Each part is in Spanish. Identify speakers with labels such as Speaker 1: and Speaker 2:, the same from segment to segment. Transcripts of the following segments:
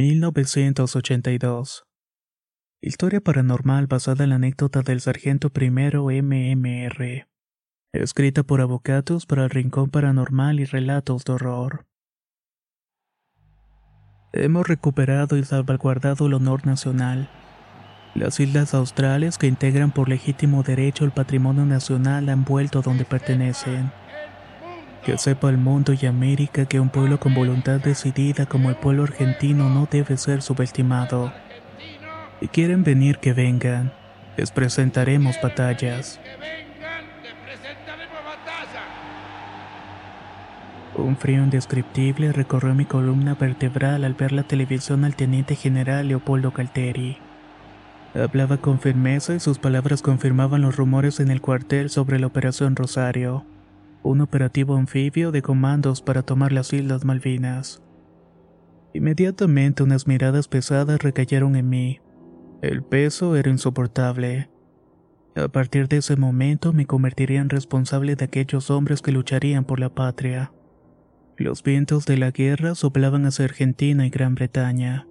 Speaker 1: 1982 Historia paranormal basada en la anécdota del sargento primero MMR. Escrita por Avocatos para el Rincón Paranormal y Relatos de Horror. Hemos recuperado y salvaguardado el honor nacional. Las islas australes que integran por legítimo derecho el patrimonio nacional han vuelto donde pertenecen. Que sepa el mundo y América que un pueblo con voluntad decidida como el pueblo argentino no debe ser subestimado. Si quieren venir, que vengan. Les presentaremos batallas. Un frío indescriptible recorrió mi columna vertebral al ver la televisión al teniente general Leopoldo Calteri. Hablaba con firmeza y sus palabras confirmaban los rumores en el cuartel sobre la Operación Rosario un operativo anfibio de comandos para tomar las Islas Malvinas. Inmediatamente unas miradas pesadas recayeron en mí. El peso era insoportable. A partir de ese momento me convertiría en responsable de aquellos hombres que lucharían por la patria. Los vientos de la guerra soplaban hacia Argentina y Gran Bretaña.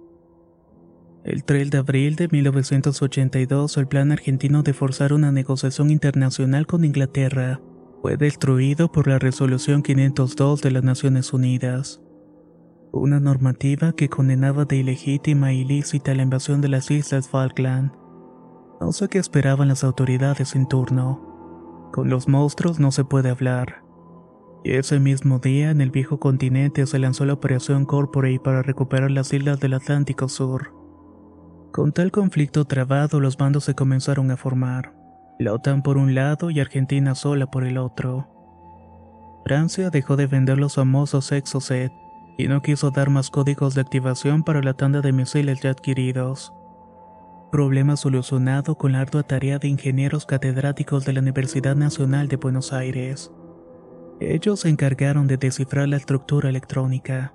Speaker 1: El 3 de abril de 1982, el plan argentino de forzar una negociación internacional con Inglaterra fue destruido por la Resolución 502 de las Naciones Unidas, una normativa que condenaba de ilegítima e ilícita la invasión de las Islas Falkland. No sé qué esperaban las autoridades en turno. Con los monstruos no se puede hablar. Y ese mismo día, en el viejo continente, se lanzó la Operación Corporate para recuperar las islas del Atlántico Sur. Con tal conflicto trabado, los bandos se comenzaron a formar la OTAN por un lado y Argentina sola por el otro. Francia dejó de vender los famosos Exocet y no quiso dar más códigos de activación para la tanda de misiles ya adquiridos. Problema solucionado con la ardua tarea de ingenieros catedráticos de la Universidad Nacional de Buenos Aires. Ellos se encargaron de descifrar la estructura electrónica.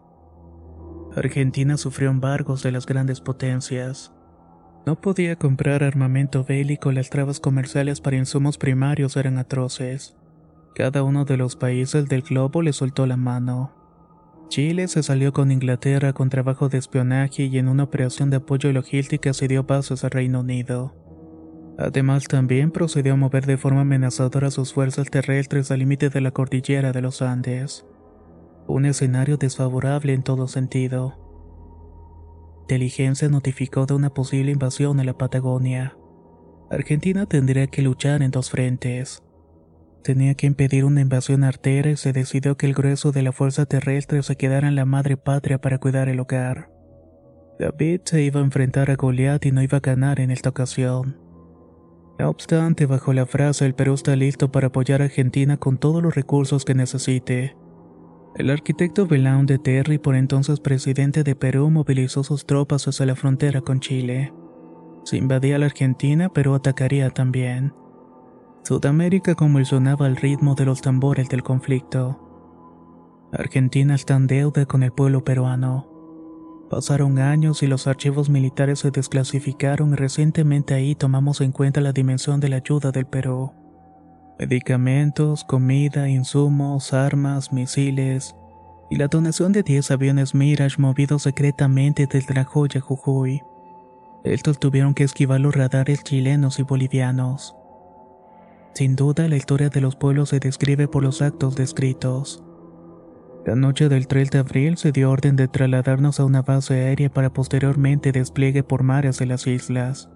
Speaker 1: Argentina sufrió embargos de las grandes potencias. No podía comprar armamento bélico, las trabas comerciales para insumos primarios eran atroces. Cada uno de los países del globo le soltó la mano. Chile se salió con Inglaterra con trabajo de espionaje y en una operación de apoyo logística se dio pasos al Reino Unido. Además también procedió a mover de forma amenazadora sus fuerzas terrestres al límite de la cordillera de los Andes. Un escenario desfavorable en todo sentido inteligencia notificó de una posible invasión a la Patagonia. Argentina tendría que luchar en dos frentes. Tenía que impedir una invasión artera y se decidió que el grueso de la fuerza terrestre se quedara en la madre patria para cuidar el hogar. David se iba a enfrentar a Goliat y no iba a ganar en esta ocasión. No obstante, bajo la frase el Perú está listo para apoyar a Argentina con todos los recursos que necesite. El arquitecto Belán de Terry, por entonces presidente de Perú, movilizó sus tropas hacia la frontera con Chile. Se invadía la Argentina, pero atacaría también. Sudamérica convulsionaba al ritmo de los tambores del conflicto. Argentina está en deuda con el pueblo peruano. Pasaron años y los archivos militares se desclasificaron y recientemente ahí tomamos en cuenta la dimensión de la ayuda del Perú. Medicamentos, comida, insumos, armas, misiles y la donación de 10 aviones Mirage movidos secretamente desde la joya Jujuy. Estos tuvieron que esquivar los radares chilenos y bolivianos. Sin duda, la historia de los pueblos se describe por los actos descritos. La noche del 3 de abril se dio orden de trasladarnos a una base aérea para posteriormente despliegue por mares de las islas.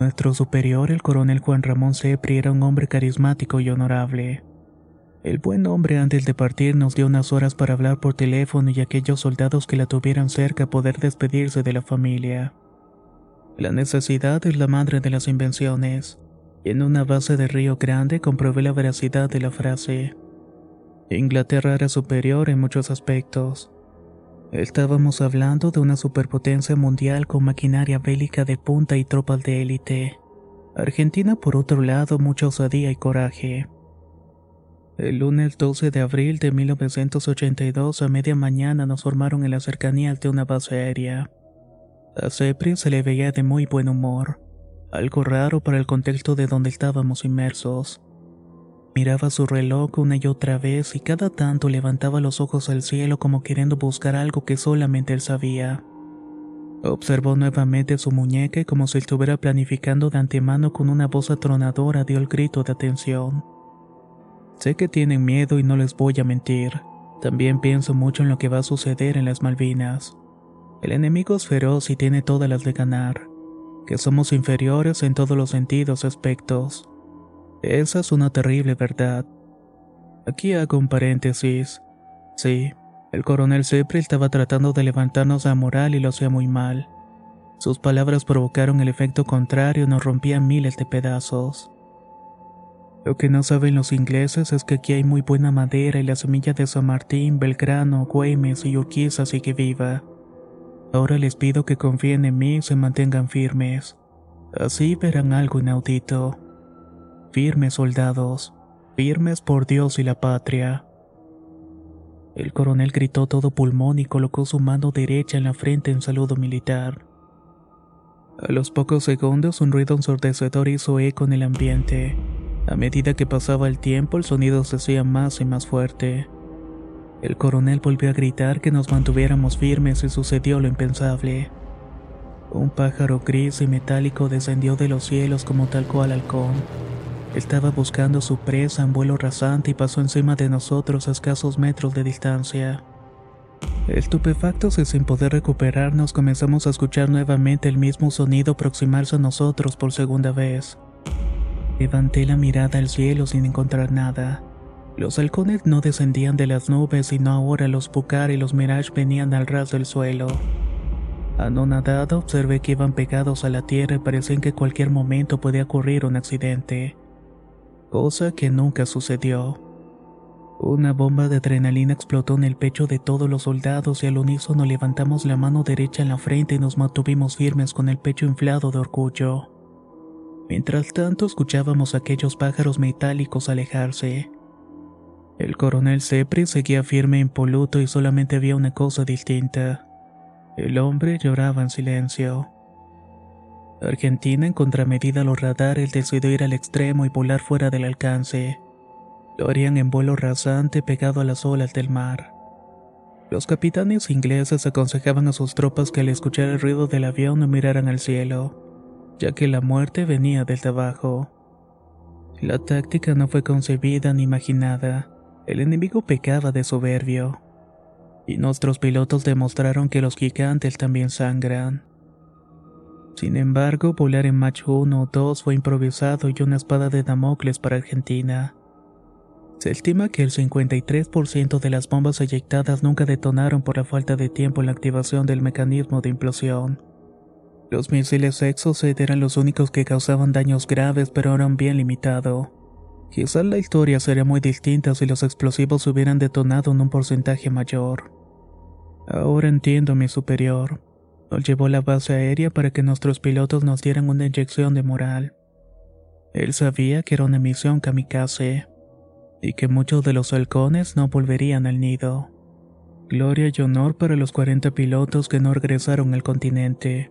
Speaker 1: Nuestro superior, el coronel Juan Ramón Cepri, era un hombre carismático y honorable. El buen hombre antes de partir nos dio unas horas para hablar por teléfono y aquellos soldados que la tuvieran cerca poder despedirse de la familia. La necesidad es la madre de las invenciones, y en una base de Río Grande comprobé la veracidad de la frase. Inglaterra era superior en muchos aspectos. Estábamos hablando de una superpotencia mundial con maquinaria bélica de punta y tropas de élite. Argentina, por otro lado, mucha osadía y coraje. El lunes 12 de abril de 1982 a media mañana nos formaron en las cercanías de una base aérea. A Cepri se le veía de muy buen humor, algo raro para el contexto de donde estábamos inmersos. Miraba su reloj una y otra vez y cada tanto levantaba los ojos al cielo como queriendo buscar algo que solamente él sabía. Observó nuevamente su muñeca como si estuviera planificando de antemano con una voz atronadora dio el grito de atención. Sé que tienen miedo y no les voy a mentir. También pienso mucho en lo que va a suceder en las Malvinas. El enemigo es feroz y tiene todas las de ganar. Que somos inferiores en todos los sentidos aspectos. Esa es una terrible verdad. Aquí hago un paréntesis. Sí, el coronel siempre estaba tratando de levantarnos la moral y lo hacía muy mal. Sus palabras provocaron el efecto contrario y nos rompían miles de pedazos. Lo que no saben los ingleses es que aquí hay muy buena madera y la semilla de San Martín, Belgrano, Güemes y Urquiza sigue viva. Ahora les pido que confíen en mí y se mantengan firmes. Así verán algo inaudito. Firmes soldados, firmes por Dios y la patria. El coronel gritó todo pulmón y colocó su mano derecha en la frente en saludo militar. A los pocos segundos un ruido ensordecedor hizo eco en el ambiente. A medida que pasaba el tiempo el sonido se hacía más y más fuerte. El coronel volvió a gritar que nos mantuviéramos firmes y sucedió lo impensable. Un pájaro gris y metálico descendió de los cielos como tal cual halcón. Estaba buscando su presa en vuelo rasante y pasó encima de nosotros a escasos metros de distancia. Estupefactos y sin poder recuperarnos comenzamos a escuchar nuevamente el mismo sonido aproximarse a nosotros por segunda vez. Levanté la mirada al cielo sin encontrar nada. Los halcones no descendían de las nubes, sino ahora los Pucar y los Mirage venían al ras del suelo. Anonadado observé que iban pegados a la tierra y parecía que en cualquier momento podía ocurrir un accidente cosa que nunca sucedió. Una bomba de adrenalina explotó en el pecho de todos los soldados y al unísono levantamos la mano derecha en la frente y nos mantuvimos firmes con el pecho inflado de orgullo. Mientras tanto escuchábamos aquellos pájaros metálicos alejarse. El coronel Cepri seguía firme e impoluto y solamente había una cosa distinta. El hombre lloraba en silencio. Argentina, en contramedida a los radares, decidió ir al extremo y volar fuera del alcance. Lo harían en vuelo rasante pegado a las olas del mar. Los capitanes ingleses aconsejaban a sus tropas que al escuchar el ruido del avión no miraran al cielo, ya que la muerte venía desde abajo. La táctica no fue concebida ni imaginada. El enemigo pecaba de soberbio. Y nuestros pilotos demostraron que los gigantes también sangran. Sin embargo, volar en Mach 1 o 2 fue improvisado y una espada de Damocles para Argentina. Se estima que el 53% de las bombas eyectadas nunca detonaron por la falta de tiempo en la activación del mecanismo de implosión. Los misiles Exocet eran los únicos que causaban daños graves pero eran bien limitados. Quizás la historia sería muy distinta si los explosivos hubieran detonado en un porcentaje mayor. Ahora entiendo mi superior. Llevó a la base aérea para que nuestros pilotos nos dieran una inyección de moral. Él sabía que era una misión kamikaze y que muchos de los halcones no volverían al nido. Gloria y honor para los 40 pilotos que no regresaron al continente.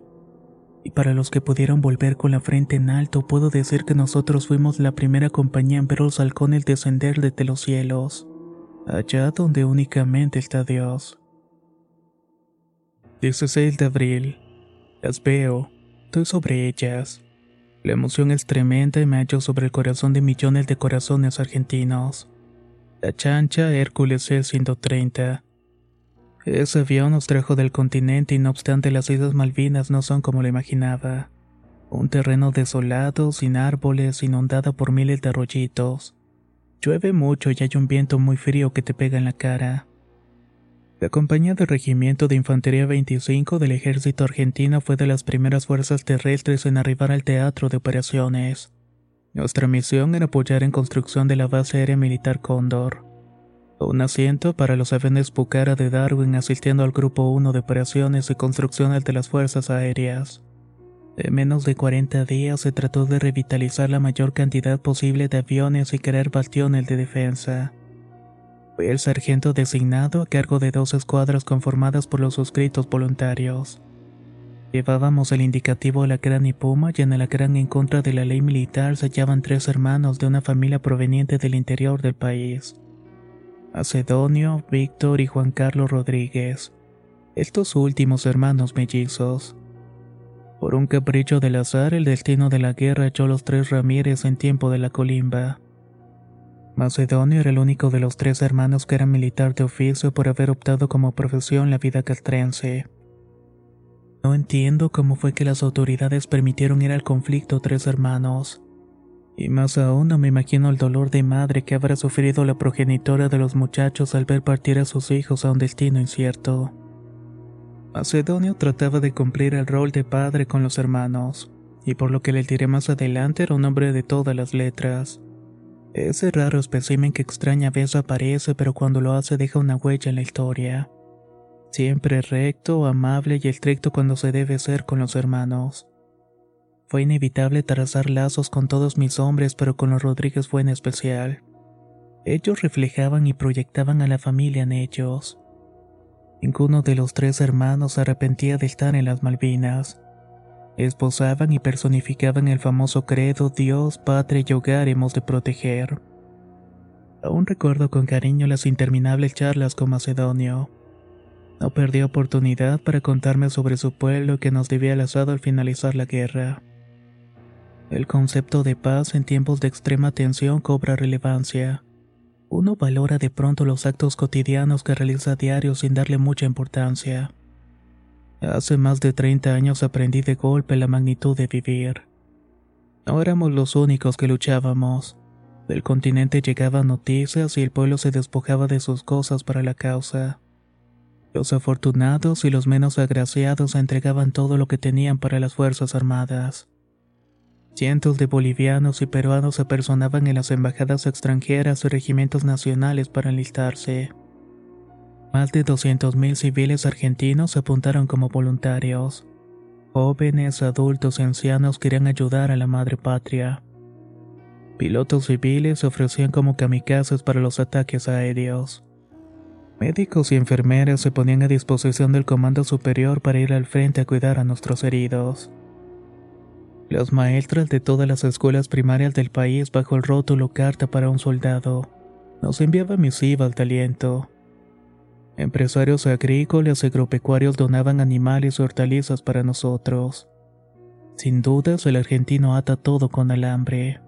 Speaker 1: Y para los que pudieron volver con la frente en alto, puedo decir que nosotros fuimos la primera compañía en ver los halcones descender desde los cielos, allá donde únicamente está Dios. 16 de abril. Las veo. Estoy sobre ellas. La emoción es tremenda y me hallo sobre el corazón de millones de corazones argentinos. La chancha Hércules C-130. Ese avión nos trajo del continente y no obstante las Islas Malvinas no son como lo imaginaba. Un terreno desolado, sin árboles, inundado por miles de arroyitos. Llueve mucho y hay un viento muy frío que te pega en la cara. La compañía del Regimiento de Infantería 25 del Ejército Argentino fue de las primeras fuerzas terrestres en arribar al teatro de operaciones. Nuestra misión era apoyar en construcción de la base aérea militar Cóndor. Un asiento para los aviones Pucara de Darwin asistiendo al Grupo 1 de Operaciones y Construcciones de las Fuerzas Aéreas. En menos de 40 días se trató de revitalizar la mayor cantidad posible de aviones y crear bastiones de defensa. Fui el sargento designado a cargo de dos escuadras conformadas por los suscritos voluntarios. Llevábamos el indicativo Alacrán y Puma y en Alacrán en contra de la ley militar se hallaban tres hermanos de una familia proveniente del interior del país. Macedonio, Víctor y Juan Carlos Rodríguez. Estos últimos hermanos mellizos. Por un capricho del azar, el destino de la guerra echó los tres Ramírez en tiempo de la colimba. Macedonio era el único de los tres hermanos que era militar de oficio por haber optado como profesión la vida castrense. No entiendo cómo fue que las autoridades permitieron ir al conflicto tres hermanos. Y más aún no me imagino el dolor de madre que habrá sufrido la progenitora de los muchachos al ver partir a sus hijos a un destino incierto. Macedonio trataba de cumplir el rol de padre con los hermanos, y por lo que le diré más adelante era un hombre de todas las letras. Ese raro espécimen que extraña vez aparece pero cuando lo hace deja una huella en la historia. Siempre recto, amable y estricto cuando se debe ser con los hermanos. Fue inevitable trazar lazos con todos mis hombres, pero con los Rodríguez fue en especial. Ellos reflejaban y proyectaban a la familia en ellos. Ninguno de los tres hermanos se arrepentía de estar en las Malvinas. Esposaban y personificaban el famoso credo Dios, patria y hogar hemos de proteger. Aún recuerdo con cariño las interminables charlas con Macedonio. No perdió oportunidad para contarme sobre su pueblo que nos debía el asado al finalizar la guerra. El concepto de paz en tiempos de extrema tensión cobra relevancia. Uno valora de pronto los actos cotidianos que realiza a diario sin darle mucha importancia. Hace más de 30 años aprendí de golpe la magnitud de vivir. No éramos los únicos que luchábamos. Del continente llegaban noticias y el pueblo se despojaba de sus cosas para la causa. Los afortunados y los menos agraciados entregaban todo lo que tenían para las Fuerzas Armadas. Cientos de bolivianos y peruanos se personaban en las embajadas extranjeras y regimientos nacionales para enlistarse. Más de 200.000 civiles argentinos se apuntaron como voluntarios. Jóvenes, adultos y ancianos querían ayudar a la madre patria. Pilotos civiles se ofrecían como kamikazes para los ataques aéreos. Médicos y enfermeras se ponían a disposición del Comando Superior para ir al frente a cuidar a nuestros heridos. Las maestras de todas las escuelas primarias del país bajo el rótulo Carta para un Soldado nos enviaban misivas de aliento. Empresarios agrícolas y agropecuarios donaban animales y hortalizas para nosotros. Sin dudas, el argentino ata todo con alambre.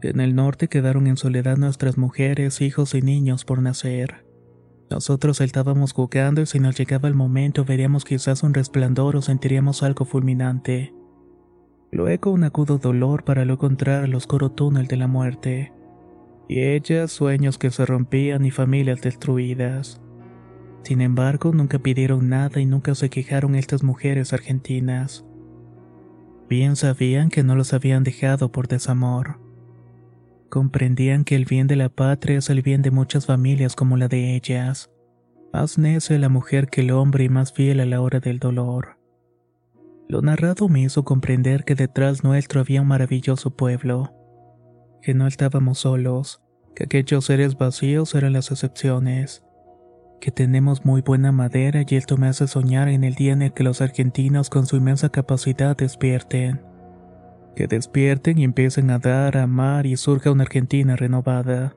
Speaker 1: En el norte quedaron en soledad nuestras mujeres, hijos y niños por nacer. Nosotros estábamos jugando y si nos llegaba el momento veríamos quizás un resplandor o sentiríamos algo fulminante. Luego un agudo dolor para luego entrar al oscuro túnel de la muerte. Y ellas, sueños que se rompían y familias destruidas. Sin embargo, nunca pidieron nada y nunca se quejaron estas mujeres argentinas. Bien sabían que no los habían dejado por desamor. Comprendían que el bien de la patria es el bien de muchas familias como la de ellas. Más necia la mujer que el hombre y más fiel a la hora del dolor. Lo narrado me hizo comprender que detrás nuestro había un maravilloso pueblo, que no estábamos solos, que aquellos seres vacíos eran las excepciones, que tenemos muy buena madera y esto me hace soñar en el día en el que los argentinos con su inmensa capacidad despierten que despierten y empiecen a dar, a amar y surja una Argentina renovada.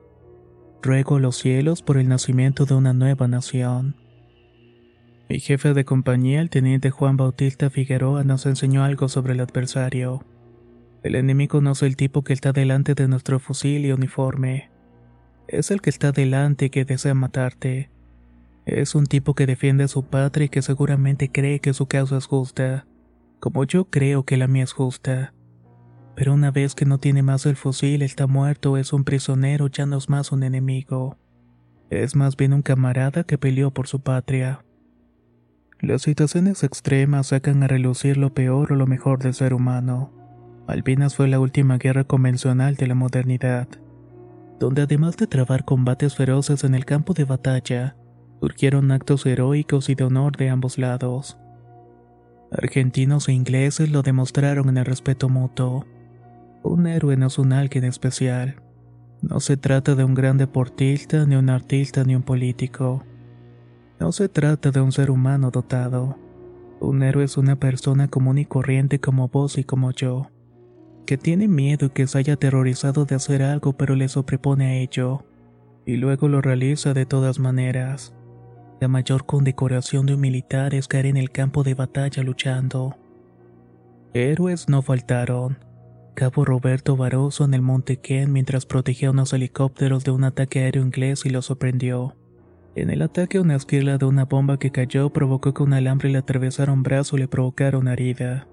Speaker 1: Ruego a los cielos por el nacimiento de una nueva nación. Mi jefe de compañía, el teniente Juan Bautista Figueroa, nos enseñó algo sobre el adversario. El enemigo no es el tipo que está delante de nuestro fusil y uniforme. Es el que está delante y que desea matarte. Es un tipo que defiende a su patria y que seguramente cree que su causa es justa, como yo creo que la mía es justa. Pero una vez que no tiene más el fusil, está muerto, es un prisionero, ya no es más un enemigo. Es más bien un camarada que peleó por su patria. Las situaciones extremas sacan a relucir lo peor o lo mejor del ser humano. Malvinas fue la última guerra convencional de la modernidad. donde además de trabar combates feroces en el campo de batalla, surgieron actos heroicos y de honor de ambos lados. Argentinos e ingleses lo demostraron en el respeto mutuo. Un héroe no es un alguien especial. No se trata de un gran deportista, ni un artista, ni un político. No se trata de un ser humano dotado. Un héroe es una persona común y corriente como vos y como yo, que tiene miedo y que se haya aterrorizado de hacer algo pero le sobrepone a ello, y luego lo realiza de todas maneras. La mayor condecoración de un militar es caer en el campo de batalla luchando. Héroes no faltaron. Cabo Roberto Barroso en el Monte Ken mientras protegía unos helicópteros de un ataque aéreo inglés y lo sorprendió. En el ataque una esquila de una bomba que cayó provocó que un alambre le atravesara un brazo y le provocara una herida.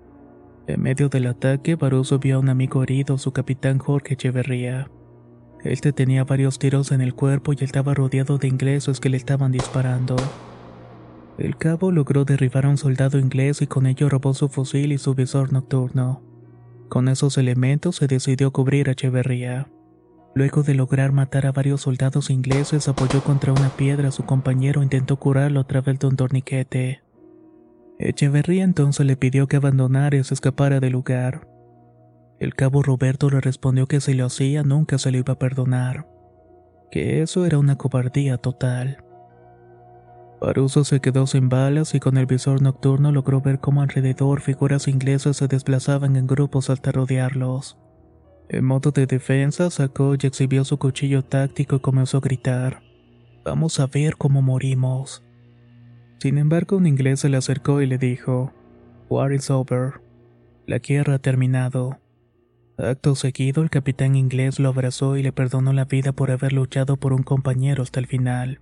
Speaker 1: En medio del ataque, Barroso vio a un amigo herido, su capitán Jorge Echeverría. Este tenía varios tiros en el cuerpo y estaba rodeado de ingleses que le estaban disparando. El cabo logró derribar a un soldado inglés y con ello robó su fusil y su visor nocturno. Con esos elementos se decidió cubrir a Echeverría. Luego de lograr matar a varios soldados ingleses, apoyó contra una piedra a su compañero e intentó curarlo a través de un torniquete. Echeverría entonces le pidió que abandonara y se escapara del lugar. El cabo Roberto le respondió que si lo hacía nunca se lo iba a perdonar, que eso era una cobardía total. Paruso se quedó sin balas y con el visor nocturno logró ver cómo alrededor figuras inglesas se desplazaban en grupos hasta rodearlos. En modo de defensa, sacó y exhibió su cuchillo táctico y comenzó a gritar: Vamos a ver cómo morimos. Sin embargo, un inglés se le acercó y le dijo: War is over. La guerra ha terminado. Acto seguido, el capitán inglés lo abrazó y le perdonó la vida por haber luchado por un compañero hasta el final.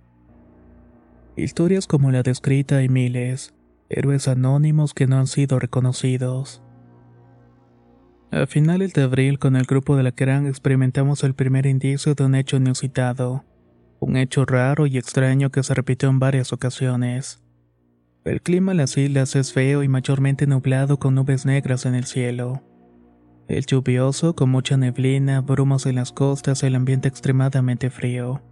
Speaker 1: Historias como la descrita hay miles, héroes anónimos que no han sido reconocidos. A finales de abril, con el grupo de la Kerrang experimentamos el primer indicio de un hecho inusitado, un hecho raro y extraño que se repitió en varias ocasiones. El clima en las islas es feo y mayormente nublado con nubes negras en el cielo. El lluvioso, con mucha neblina, brumas en las costas, el ambiente extremadamente frío.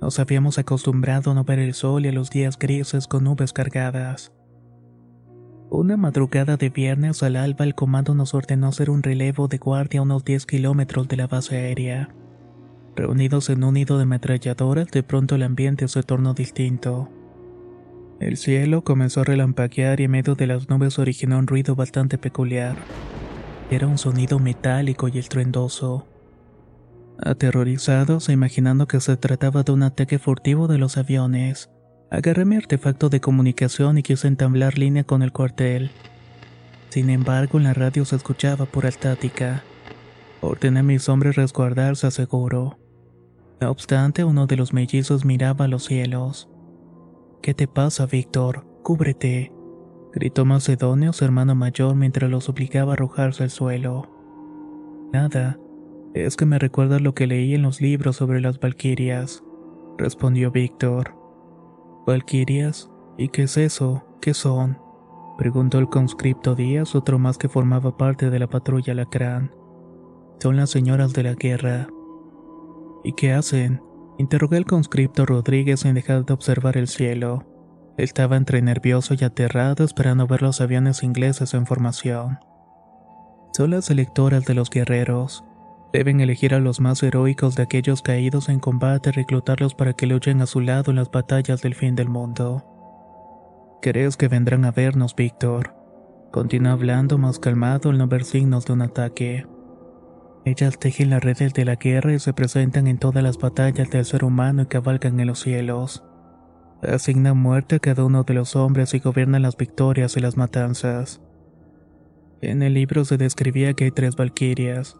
Speaker 1: Nos habíamos acostumbrado a no ver el sol y a los días grises con nubes cargadas. Una madrugada de viernes al alba el comando nos ordenó hacer un relevo de guardia a unos 10 kilómetros de la base aérea. Reunidos en un nido de ametralladoras, de pronto el ambiente se tornó distinto. El cielo comenzó a relampaguear y en medio de las nubes originó un ruido bastante peculiar. Era un sonido metálico y estruendoso. Aterrorizados e imaginando que se trataba de un ataque furtivo de los aviones, agarré mi artefacto de comunicación y quise entablar línea con el cuartel. Sin embargo, en la radio se escuchaba pura estática. Ordené a mis hombres resguardarse a seguro. No obstante, uno de los mellizos miraba a los cielos. ¿Qué te pasa, Víctor? Cúbrete gritó Macedonio, su hermano mayor, mientras lo suplicaba arrojarse al suelo. Nada, es que me recuerda lo que leí en los libros sobre las Valquirias, respondió Víctor. ¿Valquirias? ¿Y qué es eso? ¿Qué son? preguntó el conscripto Díaz, otro más que formaba parte de la patrulla Lacrán. Son las señoras de la guerra. ¿Y qué hacen? Interrogué al conscripto Rodríguez sin dejar de observar el cielo. Estaba entre nervioso y aterrado esperando ver los aviones ingleses en formación. Son las electoras de los guerreros. Deben elegir a los más heroicos de aquellos caídos en combate y reclutarlos para que luchen a su lado en las batallas del fin del mundo. ¿Crees que vendrán a vernos, Víctor? Continúa hablando más calmado al no ver signos de un ataque. Ellas tejen las redes de la guerra y se presentan en todas las batallas del ser humano y cabalgan en los cielos. Asigna muerte a cada uno de los hombres y gobierna las victorias y las matanzas. En el libro se describía que hay tres valquirias.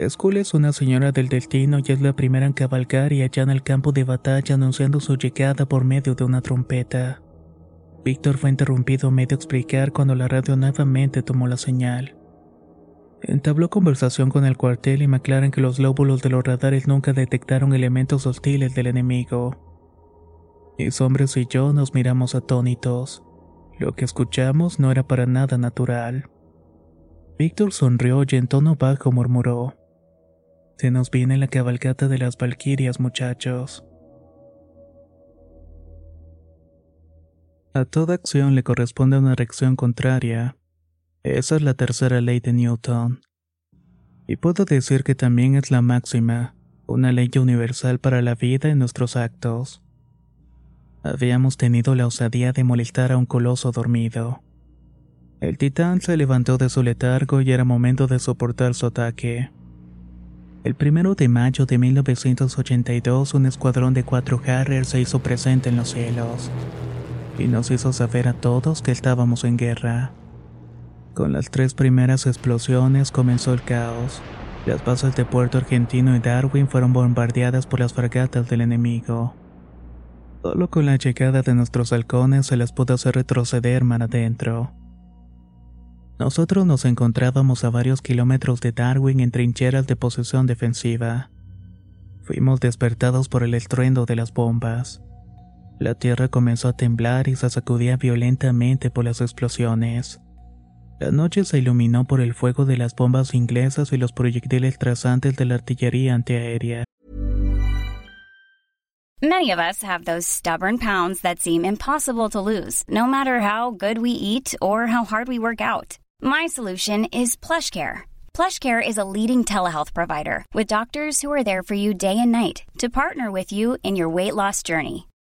Speaker 1: Skull es una señora del destino y es la primera en cabalgar y allá en el campo de batalla anunciando su llegada por medio de una trompeta. Víctor fue interrumpido medio explicar cuando la radio nuevamente tomó la señal. Entabló conversación con el cuartel y me aclaran que los lóbulos de los radares nunca detectaron elementos hostiles del enemigo. Mis hombres y yo nos miramos atónitos. Lo que escuchamos no era para nada natural. Víctor sonrió y en tono bajo murmuró. Se nos viene la cabalgata de las Valquirias, muchachos. A toda acción le corresponde una reacción contraria. Esa es la tercera ley de Newton. Y puedo decir que también es la máxima, una ley universal para la vida y nuestros actos. Habíamos tenido la osadía de molestar a un coloso dormido. El titán se levantó de su letargo y era momento de soportar su ataque. El primero de mayo de 1982, un escuadrón de cuatro Harriers se hizo presente en los cielos y nos hizo saber a todos que estábamos en guerra. Con las tres primeras explosiones comenzó el caos. Las bases de Puerto Argentino y Darwin fueron bombardeadas por las fragatas del enemigo. Solo con la llegada de nuestros halcones se les pudo hacer retroceder mar adentro. Nosotros nos encontrábamos a varios kilómetros de Darwin en trincheras de posición defensiva. Fuimos despertados por el estruendo de las bombas. La tierra comenzó a temblar y se sacudía violentamente por las explosiones. La noche se iluminó por el fuego de las bombas inglesas y los proyectiles trazantes de la artillería antiaérea.
Speaker 2: Many of us have those stubborn pounds that seem impossible to lose, no matter how good we eat or how hard we work out. My solution is PlushCare. PlushCare is a leading telehealth provider with doctors who are there for you day and night to partner with you in your weight loss journey.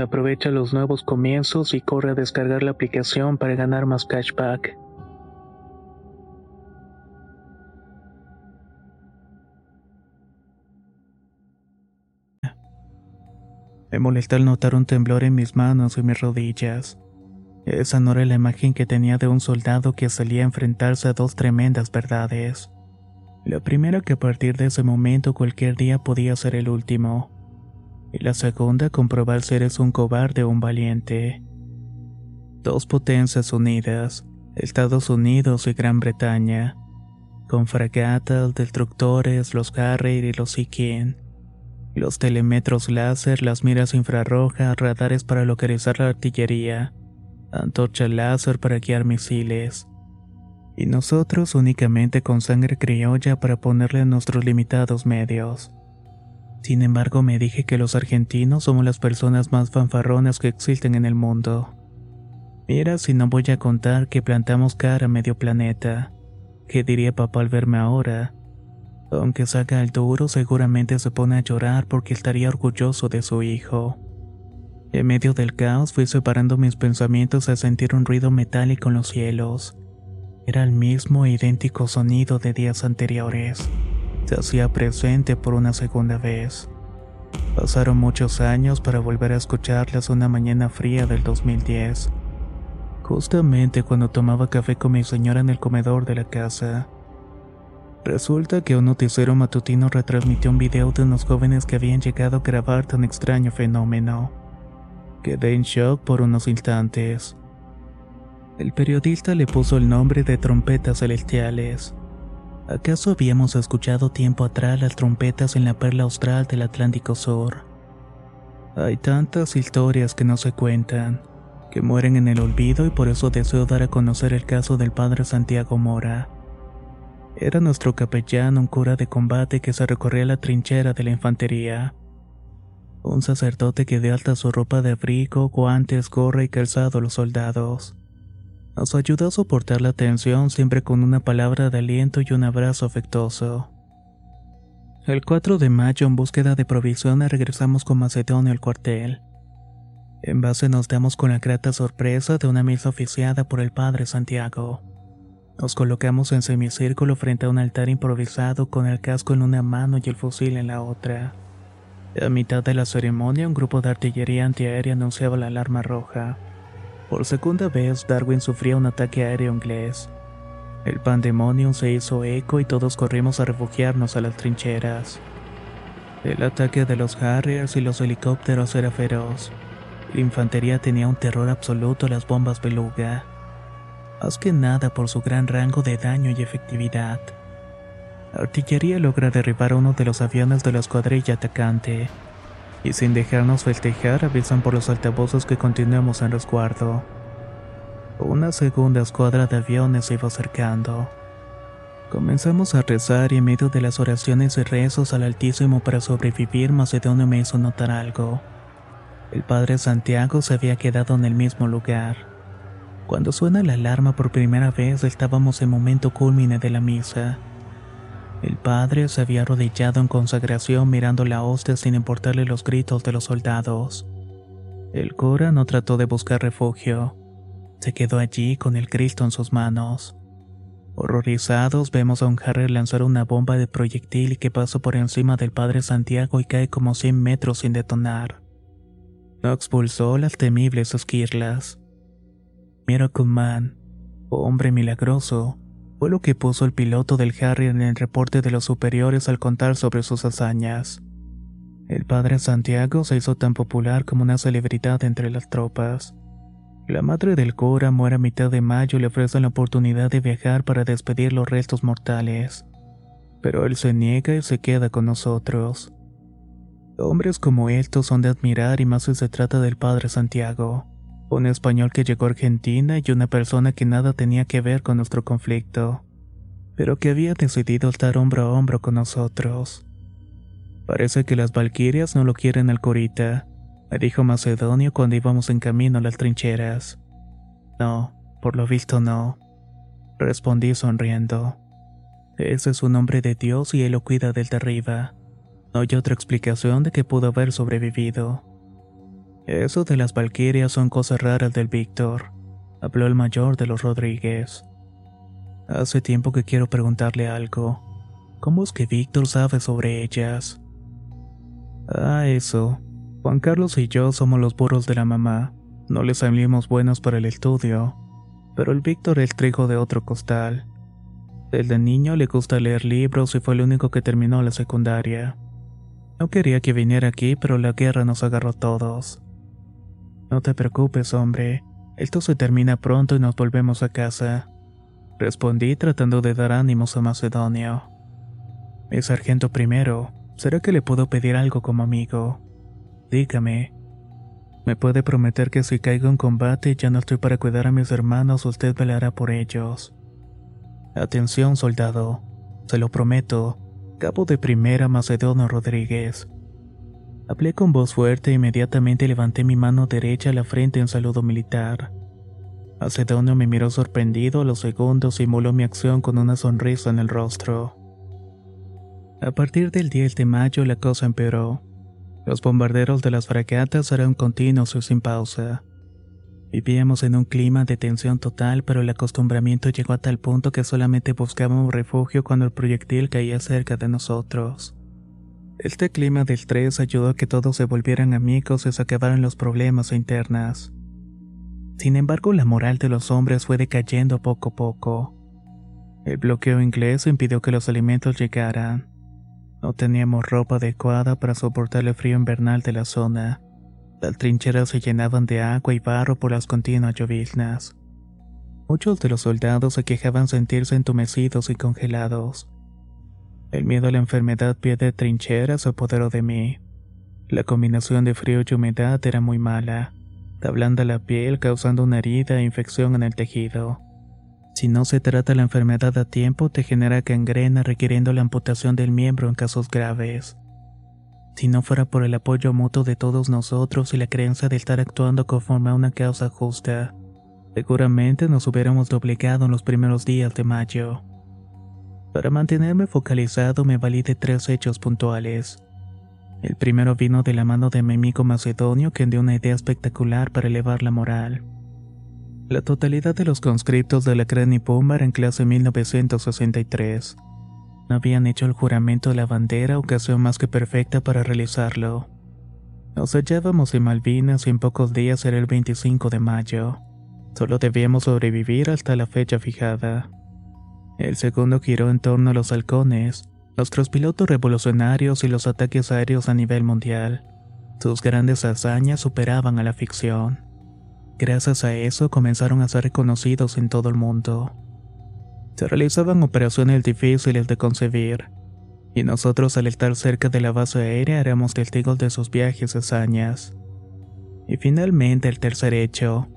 Speaker 1: Aprovecha los nuevos comienzos y corre a descargar la aplicación para ganar más cashback. Me molesta al notar un temblor en mis manos y mis rodillas. Esa no era la imagen que tenía de un soldado que salía a enfrentarse a dos tremendas verdades. La primera que a partir de ese momento cualquier día podía ser el último y la segunda comprobar si eres un cobarde o un valiente. Dos potencias unidas, Estados Unidos y Gran Bretaña, con fragatas, destructores, los Harrier y los Sikin, los telemetros láser, las miras infrarrojas, radares para localizar la artillería, antorcha láser para guiar misiles, y nosotros únicamente con sangre criolla para ponerle a nuestros limitados medios. Sin embargo, me dije que los argentinos somos las personas más fanfarronas que existen en el mundo. Mira si no voy a contar que plantamos cara a medio planeta. ¿Qué diría papá al verme ahora? Aunque saca el duro, seguramente se pone a llorar porque estaría orgulloso de su hijo. En medio del caos fui separando mis pensamientos al sentir un ruido metálico en los cielos. Era el mismo e idéntico sonido de días anteriores. Se hacía presente por una segunda vez. Pasaron muchos años para volver a escucharlas una mañana fría del 2010. Justamente cuando tomaba café con mi señora en el comedor de la casa. Resulta que un noticiero matutino retransmitió un video de unos jóvenes que habían llegado a grabar tan extraño fenómeno. Quedé en shock por unos instantes. El periodista le puso el nombre de trompetas celestiales. ¿Acaso habíamos escuchado tiempo atrás las trompetas en la perla austral del Atlántico Sur? Hay tantas historias que no se cuentan, que mueren en el olvido y por eso deseo dar a conocer el caso del padre Santiago Mora. Era nuestro capellán, un cura de combate que se recorría la trinchera de la infantería. Un sacerdote que de alta su ropa de abrigo, guantes, gorra y calzado a los soldados. Nos ayudó a soportar la tensión siempre con una palabra de aliento y un abrazo afectuoso. El 4 de mayo, en búsqueda de provisiones, regresamos con Macedonio al cuartel. En base nos damos con la grata sorpresa de una misa oficiada por el Padre Santiago. Nos colocamos en semicírculo frente a un altar improvisado con el casco en una mano y el fusil en la otra. A mitad de la ceremonia, un grupo de artillería antiaérea anunciaba la alarma roja. Por segunda vez, Darwin sufría un ataque aéreo inglés. El pandemonium se hizo eco y todos corrimos a refugiarnos a las trincheras. El ataque de los Harriers y los helicópteros era feroz. La infantería tenía un terror absoluto a las bombas beluga. Más que nada por su gran rango de daño y efectividad. La artillería logra derribar uno de los aviones de la escuadrilla atacante, y sin dejarnos festejar avisan por los altavoces que continuemos en resguardo. Una segunda escuadra de aviones se iba acercando. Comenzamos a rezar y en medio de las oraciones y rezos al Altísimo para sobrevivir, Macedonio me hizo notar algo. El padre Santiago se había quedado en el mismo lugar. Cuando suena la alarma por primera vez estábamos en momento culmine de la misa. El padre se había arrodillado en consagración mirando la hostia sin importarle los gritos de los soldados. El cura no trató de buscar refugio. Se quedó allí con el Cristo en sus manos. Horrorizados vemos a un Harry lanzar una bomba de proyectil que pasa por encima del padre Santiago y cae como 100 metros sin detonar. No expulsó las temibles esquirlas. Miracle Man, hombre milagroso, fue lo que puso el piloto del Harry en el reporte de los superiores al contar sobre sus hazañas. El padre Santiago se hizo tan popular como una celebridad entre las tropas. La madre del cura muere a mitad de mayo y le ofrecen la oportunidad de viajar para despedir los restos mortales. Pero él se niega y se queda con nosotros. Hombres como estos son de admirar y más si se trata del padre Santiago un español que llegó a Argentina y una persona que nada tenía que ver con nuestro conflicto, pero que había decidido estar hombro a hombro con nosotros. Parece que las valquirias no lo quieren al curita, me dijo Macedonio cuando íbamos en camino a las trincheras. No, por lo visto no, respondí sonriendo. Ese es un hombre de Dios y él lo cuida del de arriba. No hay otra explicación de que pudo haber sobrevivido. Eso de las Valquirias son cosas raras del Víctor, habló el mayor de los Rodríguez. Hace tiempo que quiero preguntarle algo. ¿Cómo es que Víctor sabe sobre ellas? Ah, eso. Juan Carlos y yo somos los burros de la mamá. No les salimos buenos para el estudio. Pero el Víctor es trigo de otro costal. Desde niño le gusta leer libros y fue el único que terminó la secundaria. No quería que viniera aquí, pero la guerra nos agarró todos. No te preocupes, hombre. Esto se termina pronto y nos volvemos a casa. Respondí tratando de dar ánimos a Macedonio. Mi sargento primero, ¿será que le puedo pedir algo como amigo? Dígame. ¿Me puede prometer que si caigo en combate ya no estoy para cuidar a mis hermanos, usted velará por ellos? Atención, soldado. Se lo prometo. Cabo de primera Macedonio Rodríguez. Hablé con voz fuerte e inmediatamente levanté mi mano derecha a la frente en saludo militar. Macedonio me miró sorprendido, a los segundos simuló mi acción con una sonrisa en el rostro. A partir del 10 de mayo la cosa empeoró. Los bombarderos de las fragatas eran continuos y sin pausa. Vivíamos en un clima de tensión total, pero el acostumbramiento llegó a tal punto que solamente buscábamos refugio cuando el proyectil caía cerca de nosotros. Este clima de estrés ayudó a que todos se volvieran amigos y se acabaran los problemas internas. Sin embargo, la moral de los hombres fue decayendo poco a poco. El bloqueo inglés impidió que los alimentos llegaran. No teníamos ropa adecuada para soportar el frío invernal de la zona las trincheras se llenaban de agua y barro por las continuas lloviznas. Muchos de los soldados se quejaban sentirse entumecidos y congelados. El miedo a la enfermedad pie de trincheras se apoderó de mí. La combinación de frío y humedad era muy mala. Tablando la piel causando una herida e infección en el tejido. Si no se trata la enfermedad a tiempo, te genera gangrena requiriendo la amputación del miembro en casos graves. Si no fuera por el apoyo mutuo de todos nosotros y la creencia de estar actuando conforme a una causa justa, seguramente nos hubiéramos doblegado en los primeros días de mayo. Para mantenerme focalizado me valí de tres hechos puntuales. El primero vino de la mano de mi amigo macedonio que dio una idea espectacular para elevar la moral. La totalidad de los conscriptos de la Crani Pumba en clase 1963 no habían hecho el juramento de la bandera, ocasión más que perfecta para realizarlo. Nos hallábamos en Malvinas y en pocos días era el 25 de mayo. Solo debíamos sobrevivir hasta la fecha fijada. El segundo giró en torno a los halcones, nuestros pilotos revolucionarios y los ataques aéreos a nivel mundial. Sus grandes hazañas superaban a la ficción. Gracias a eso comenzaron a ser reconocidos en todo el mundo. Se realizaban operaciones difíciles de concebir, y nosotros al estar cerca de la base aérea éramos testigos de sus viajes y hazañas. Y finalmente el tercer hecho.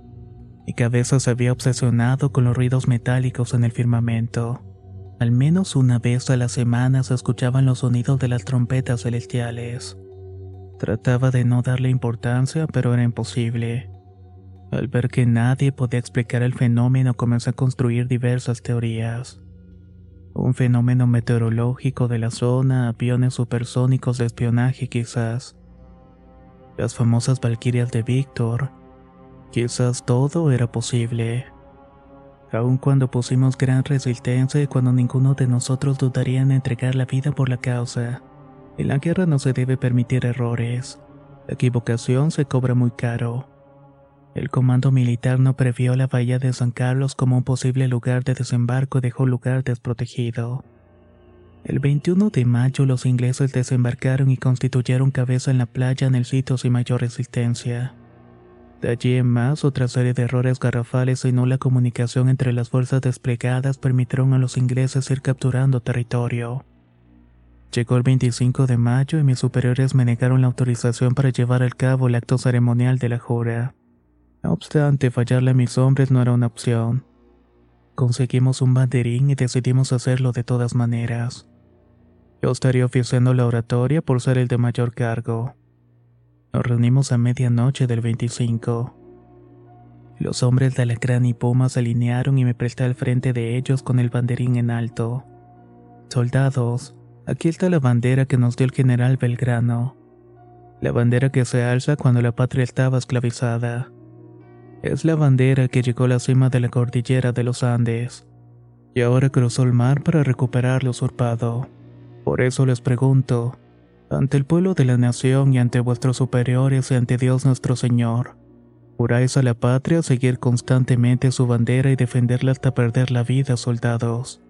Speaker 1: Mi cabeza se había obsesionado con los ruidos metálicos en el firmamento. Al menos una vez a la semana se escuchaban los sonidos de las trompetas celestiales. Trataba de no darle importancia, pero era imposible. Al ver que nadie podía explicar el fenómeno, comencé a construir diversas teorías. Un fenómeno meteorológico de la zona, aviones supersónicos de espionaje quizás. Las famosas Valquirias de Víctor. Quizás todo era posible. Aun cuando pusimos gran resistencia y cuando ninguno de nosotros dudaría en entregar la vida por la causa. En la guerra no se debe permitir errores. La equivocación se cobra muy caro. El comando militar no previó la bahía de San Carlos como un posible lugar de desembarco y dejó lugar desprotegido. El 21 de mayo los ingleses desembarcaron y constituyeron cabeza en la playa en el sitio sin mayor resistencia. De allí en más, otra serie de errores garrafales y nula comunicación entre las fuerzas desplegadas permitieron a los ingleses ir capturando territorio. Llegó el 25 de mayo y mis superiores me negaron la autorización para llevar al cabo el acto ceremonial de la jura. No obstante, fallarle a mis hombres no era una opción. Conseguimos un banderín y decidimos hacerlo de todas maneras. Yo estaría oficiando la oratoria por ser el de mayor cargo. Nos reunimos a medianoche del 25. Los hombres de Alacrán y Puma se alinearon y me presté al frente de ellos con el banderín en alto. Soldados, aquí está la bandera que nos dio el general Belgrano. La bandera que se alza cuando la patria estaba esclavizada. Es la bandera que llegó a la cima de la cordillera de los Andes y ahora cruzó el mar para recuperar lo usurpado. Por eso les pregunto, ante el pueblo de la nación y ante vuestros superiores y ante Dios nuestro Señor, ¿juráis a la patria seguir constantemente su bandera y defenderla hasta perder la vida, soldados?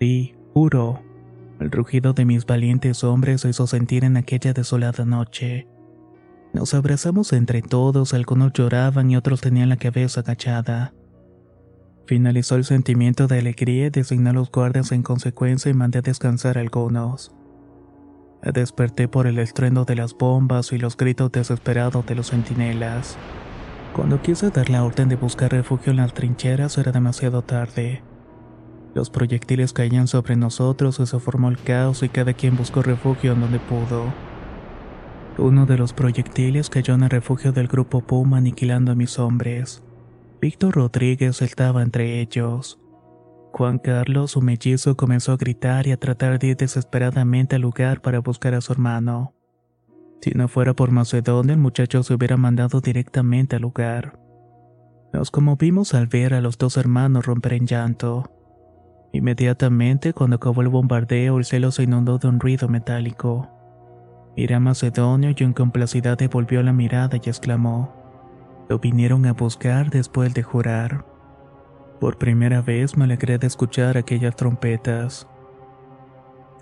Speaker 1: Sí, juro. El rugido de mis valientes hombres se hizo sentir en aquella desolada noche. Nos abrazamos entre todos, algunos lloraban y otros tenían la cabeza agachada. Finalizó el sentimiento de alegría designé a los guardias en consecuencia y mandé a descansar a algunos. Desperté por el estruendo de las bombas y los gritos desesperados de los centinelas. Cuando quise dar la orden de buscar refugio en las trincheras era demasiado tarde. Los proyectiles caían sobre nosotros y se formó el caos y cada quien buscó refugio en donde pudo. Uno de los proyectiles cayó en el refugio del grupo Puma aniquilando a mis hombres. Víctor Rodríguez estaba entre ellos. Juan Carlos, su mellizo, comenzó a gritar y a tratar de ir desesperadamente al lugar para buscar a su hermano. Si no fuera por Macedonia, el muchacho se hubiera mandado directamente al lugar. Nos conmovimos al ver a los dos hermanos romper en llanto. Inmediatamente, cuando acabó el bombardeo, el cielo se inundó de un ruido metálico. Miré a Macedonio y en complacidad devolvió la mirada y exclamó: Lo vinieron a buscar después de jurar. Por primera vez me alegré de escuchar aquellas trompetas.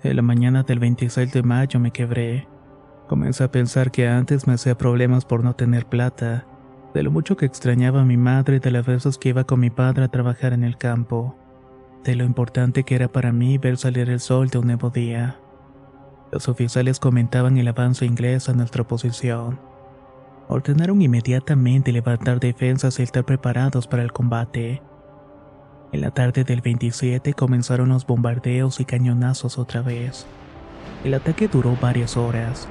Speaker 1: En la mañana del 26 de mayo me quebré. Comencé a pensar que antes me hacía problemas por no tener plata, de lo mucho que extrañaba a mi madre de las veces que iba con mi padre a trabajar en el campo, de lo importante que era para mí ver salir el sol de un nuevo día. Los oficiales comentaban el avance inglés a nuestra posición. Ordenaron inmediatamente levantar defensas y estar preparados para el combate. En la tarde del 27 comenzaron los bombardeos y cañonazos otra vez. El ataque duró varias horas,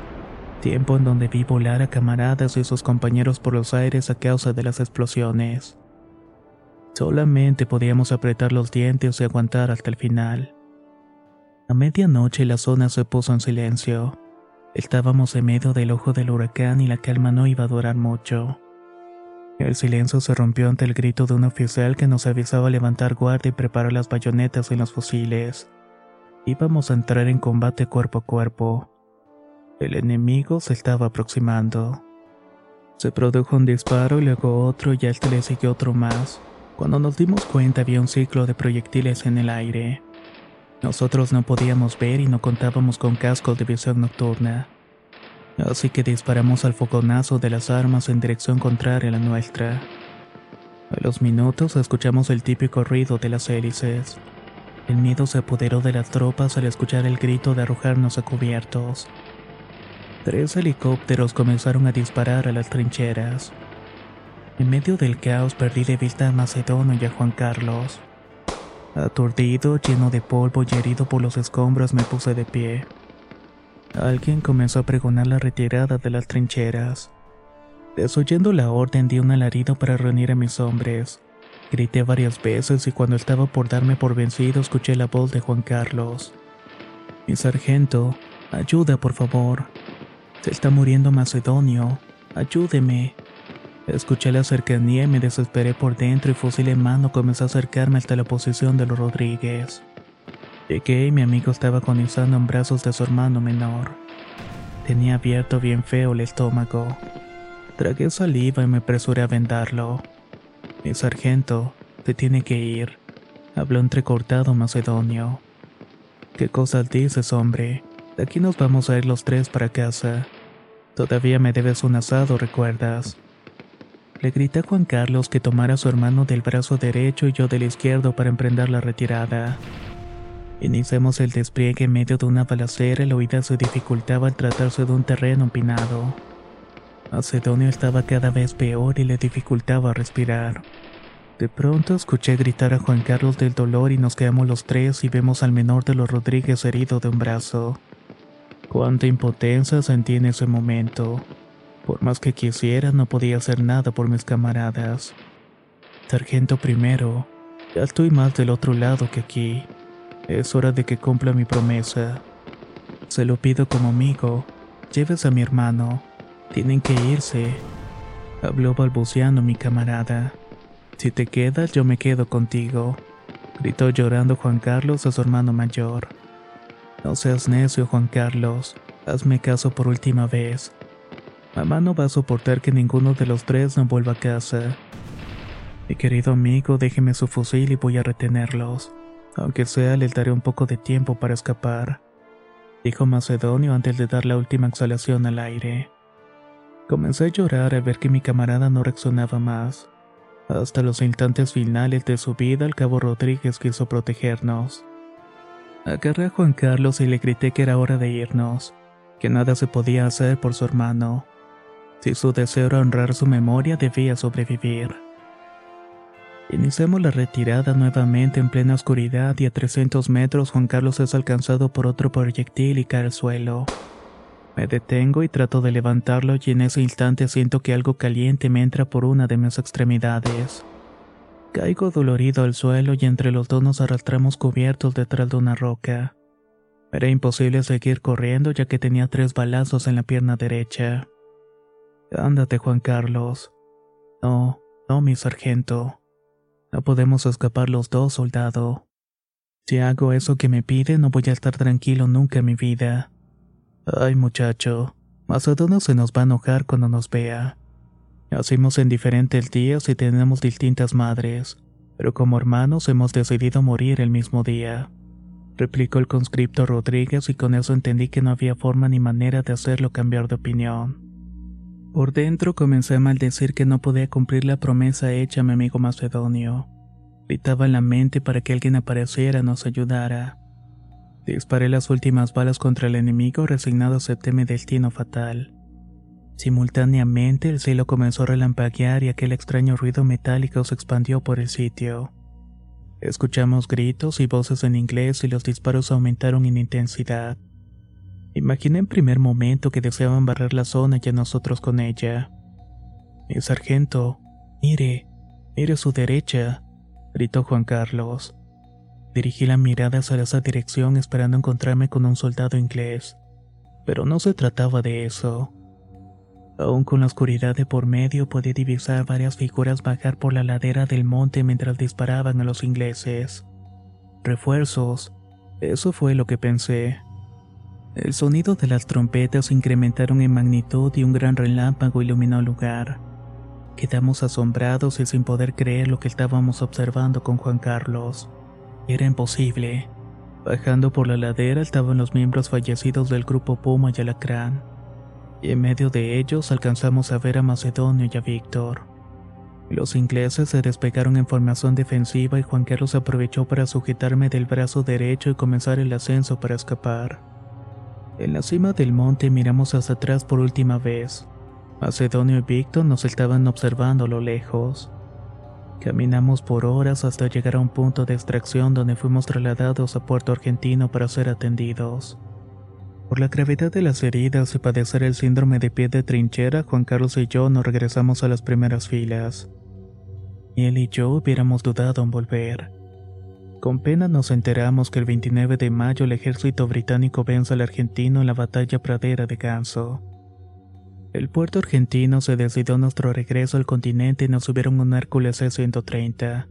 Speaker 1: tiempo en donde vi volar a camaradas y sus compañeros por los aires a causa de las explosiones. Solamente podíamos apretar los dientes y aguantar hasta el final. A medianoche la zona se puso en silencio. Estábamos en medio del ojo del huracán y la calma no iba a durar mucho. El silencio se rompió ante el grito de un oficial que nos avisaba levantar guardia y preparar las bayonetas y los fusiles. Íbamos a entrar en combate cuerpo a cuerpo. El enemigo se estaba aproximando. Se produjo un disparo y luego otro y a este le siguió otro más. Cuando nos dimos cuenta había un ciclo de proyectiles en el aire. Nosotros no podíamos ver y no contábamos con cascos de visión nocturna así que disparamos al fogonazo de las armas en dirección contraria a la nuestra. A los minutos escuchamos el típico ruido de las hélices. El miedo se apoderó de las tropas al escuchar el grito de arrojarnos a cubiertos. Tres helicópteros comenzaron a disparar a las trincheras. En medio del caos perdí de vista a Macedonio y a Juan Carlos. Aturdido, lleno de polvo y herido por los escombros me puse de pie. Alguien comenzó a pregonar la retirada de las trincheras. Desoyendo la orden di un alarido para reunir a mis hombres. Grité varias veces y cuando estaba por darme por vencido escuché la voz de Juan Carlos. Mi sargento, ayuda por favor. Se está muriendo Macedonio. Ayúdeme. Escuché la cercanía y me desesperé por dentro y fusil en mano comencé a acercarme hasta la posición de los Rodríguez. Llegué y mi amigo estaba agonizando en brazos de su hermano menor. Tenía abierto bien feo el estómago. Tragué saliva y me apresuré a vendarlo. Mi sargento, te tiene que ir, habló entrecortado Macedonio. ¿Qué cosas dices, hombre? De aquí nos vamos a ir los tres para casa. Todavía me debes un asado, ¿recuerdas? Le grité a Juan Carlos que tomara a su hermano del brazo derecho y yo del izquierdo para emprender la retirada. Iniciamos el despliegue en medio de una balacera y la huida se dificultaba al tratarse de un terreno empinado. Macedonio estaba cada vez peor y le dificultaba respirar. De pronto escuché gritar a Juan Carlos del dolor y nos quedamos los tres y vemos al menor de los Rodríguez herido de un brazo. Cuánta impotencia sentí en ese momento. Por más que quisiera, no podía hacer nada por mis camaradas. Sargento primero, ya estoy más del otro lado que aquí. Es hora de que cumpla mi promesa. Se lo pido como amigo. Lleves a mi hermano. Tienen que irse. Habló balbuceando mi camarada. Si te quedas, yo me quedo contigo. Gritó llorando Juan Carlos a su hermano mayor. No seas necio, Juan Carlos. Hazme caso por última vez. Mamá no va a soportar que ninguno de los tres no vuelva a casa. Mi querido amigo, déjeme su fusil y voy a retenerlos. Aunque sea, le daré un poco de tiempo para escapar, dijo Macedonio antes de dar la última exhalación al aire. Comencé a llorar al ver que mi camarada no reaccionaba más. Hasta los instantes finales de su vida, el cabo Rodríguez quiso protegernos. Agarré a Juan Carlos y le grité que era hora de irnos, que nada se podía hacer por su hermano. Si su deseo era honrar su memoria, debía sobrevivir. Iniciamos la retirada nuevamente en plena oscuridad y a 300 metros Juan Carlos es alcanzado por otro proyectil y cae al suelo. Me detengo y trato de levantarlo y en ese instante siento que algo caliente me entra por una de mis extremidades. Caigo dolorido al suelo y entre los dos nos arrastramos cubiertos detrás de una roca. Era imposible seguir corriendo ya que tenía tres balazos en la pierna derecha. Ándate, Juan Carlos. No, no, mi sargento. No podemos escapar los dos, soldado. Si hago eso que me pide, no voy a estar tranquilo nunca en mi vida. Ay, muchacho, Macedonio se nos va a enojar cuando nos vea. Nacimos en diferentes días y tenemos distintas madres, pero como hermanos hemos decidido morir el mismo día. Replicó el conscripto Rodríguez y con eso entendí que no había forma ni manera de hacerlo cambiar de opinión. Por dentro comencé a maldecir que no podía cumplir la promesa hecha a mi amigo Macedonio. Gritaba en la mente para que alguien apareciera nos ayudara. Disparé las últimas balas contra el enemigo resignado acepté mi destino fatal. Simultáneamente el cielo comenzó a relampaguear y aquel extraño ruido metálico se expandió por el sitio. Escuchamos gritos y voces en inglés y los disparos aumentaron en intensidad. Imaginé en primer momento que deseaban barrer la zona y a nosotros con ella. Mi sargento, mire, mire a su derecha, gritó Juan Carlos. Dirigí la mirada hacia esa dirección esperando encontrarme con un soldado inglés, pero no se trataba de eso. Aún con la oscuridad de por medio podía divisar varias figuras bajar por la ladera del monte mientras disparaban a los ingleses. Refuerzos, eso fue lo que pensé. El sonido de las trompetas se incrementaron en magnitud y un gran relámpago iluminó el lugar. Quedamos asombrados y sin poder creer lo que estábamos observando con Juan Carlos. Era imposible. Bajando por la ladera estaban los miembros fallecidos del grupo Puma y Alacrán. Y en medio de ellos alcanzamos a ver a Macedonio y a Víctor. Los ingleses se despegaron en formación defensiva y Juan Carlos aprovechó para sujetarme del brazo derecho y comenzar el ascenso para escapar. En la cima del monte miramos hacia atrás por última vez. Macedonio y Víctor nos estaban observando a lo lejos. Caminamos por horas hasta llegar a un punto de extracción donde fuimos trasladados a Puerto Argentino para ser atendidos. Por la gravedad de las heridas y padecer el síndrome de pie de trinchera, Juan Carlos y yo nos regresamos a las primeras filas. Y él y yo hubiéramos dudado en volver. Con pena nos enteramos que el 29 de mayo el ejército británico vence al argentino en la batalla pradera de Ganso. El puerto argentino se decidió nuestro regreso al continente y nos subieron un Hércules C-130.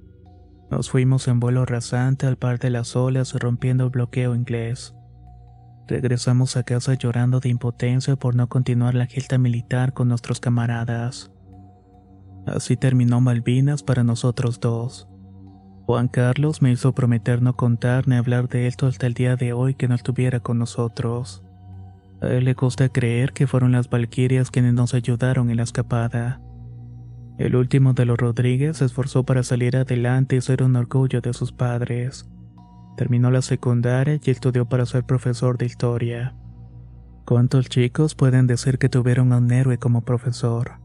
Speaker 1: Nos fuimos en vuelo rasante al par de las olas rompiendo el bloqueo inglés. Regresamos a casa llorando de impotencia por no continuar la gesta militar con nuestros camaradas. Así terminó Malvinas para nosotros dos. Juan Carlos me hizo prometer no contar ni hablar de esto hasta el día de hoy que no estuviera con nosotros. A él le gusta creer que fueron las Valquirias quienes nos ayudaron en la escapada. El último de los Rodríguez se esforzó para salir adelante y ser un orgullo de sus padres. Terminó la secundaria y estudió para ser profesor de historia. ¿Cuántos chicos pueden decir que tuvieron a un héroe como profesor?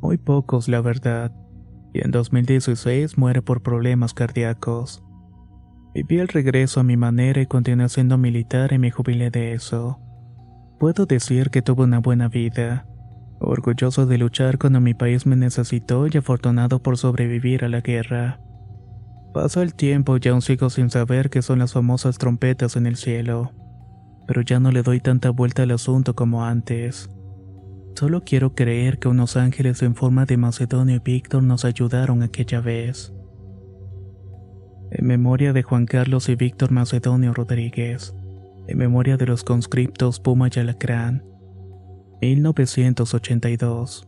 Speaker 1: Muy pocos, la verdad y en 2016 muere por problemas cardíacos. Viví el regreso a mi manera y continué siendo militar y me jubilé de eso. Puedo decir que tuve una buena vida, orgulloso de luchar cuando mi país me necesitó y afortunado por sobrevivir a la guerra. Pasa el tiempo y aún sigo sin saber qué son las famosas trompetas en el cielo, pero ya no le doy tanta vuelta al asunto como antes. Solo quiero creer que unos ángeles en forma de Macedonio y Víctor nos ayudaron aquella vez. En memoria de Juan Carlos y Víctor Macedonio Rodríguez. En memoria de los conscriptos Puma y Alacrán. 1982.